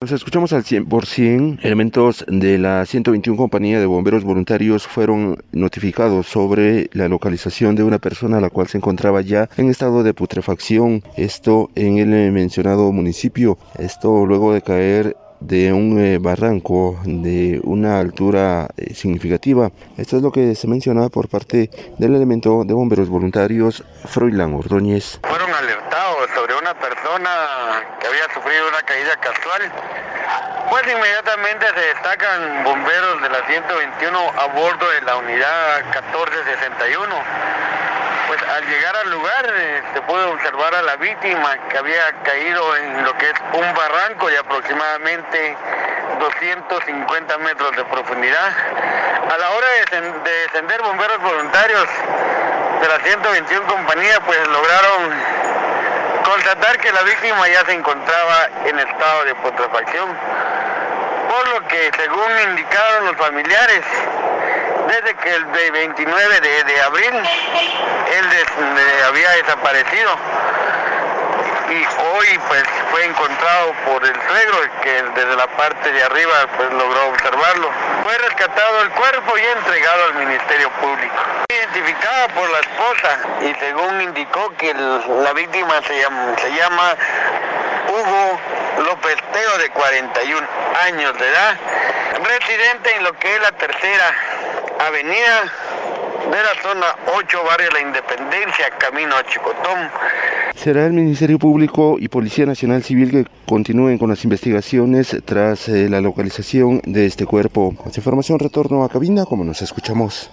Nos escuchamos al 100%. Elementos de la 121 Compañía de Bomberos Voluntarios fueron notificados sobre la localización de una persona la cual se encontraba ya en estado de putrefacción. Esto en el mencionado municipio. Esto luego de caer de un eh, barranco de una altura eh, significativa. Esto es lo que se menciona por parte del elemento de bomberos voluntarios Froilán Ordóñez. Fueron alertados sobre una persona que había sufrido una caída casual. Pues inmediatamente se destacan bomberos de la 121 a bordo de la unidad 1461 pues al llegar al lugar eh, se puede observar a la víctima que había caído en lo que es un barranco de aproximadamente 250 metros de profundidad. A la hora de, descender bomberos voluntarios de la 121 compañía pues lograron constatar que la víctima ya se encontraba en estado de putrefacción, por lo que según indicaron los familiares, desde que el 29 de, abril él había desaparecido y hoy pues fue encontrado por el suegro que desde la parte de arriba pues logró observarlo. Fue rescatado el cuerpo y entregado al Ministerio Público. Identificada por la esposa y según indicó que la víctima se llama, se llama Hugo López Teo de 41 años de edad, residente en lo que es la tercera avenida de la zona 8, barrio La Independencia, camino a Chicotón. Será el Ministerio Público y Policía Nacional Civil que continúen con las investigaciones tras eh, la localización de este cuerpo. Más información retorno a cabina como nos escuchamos.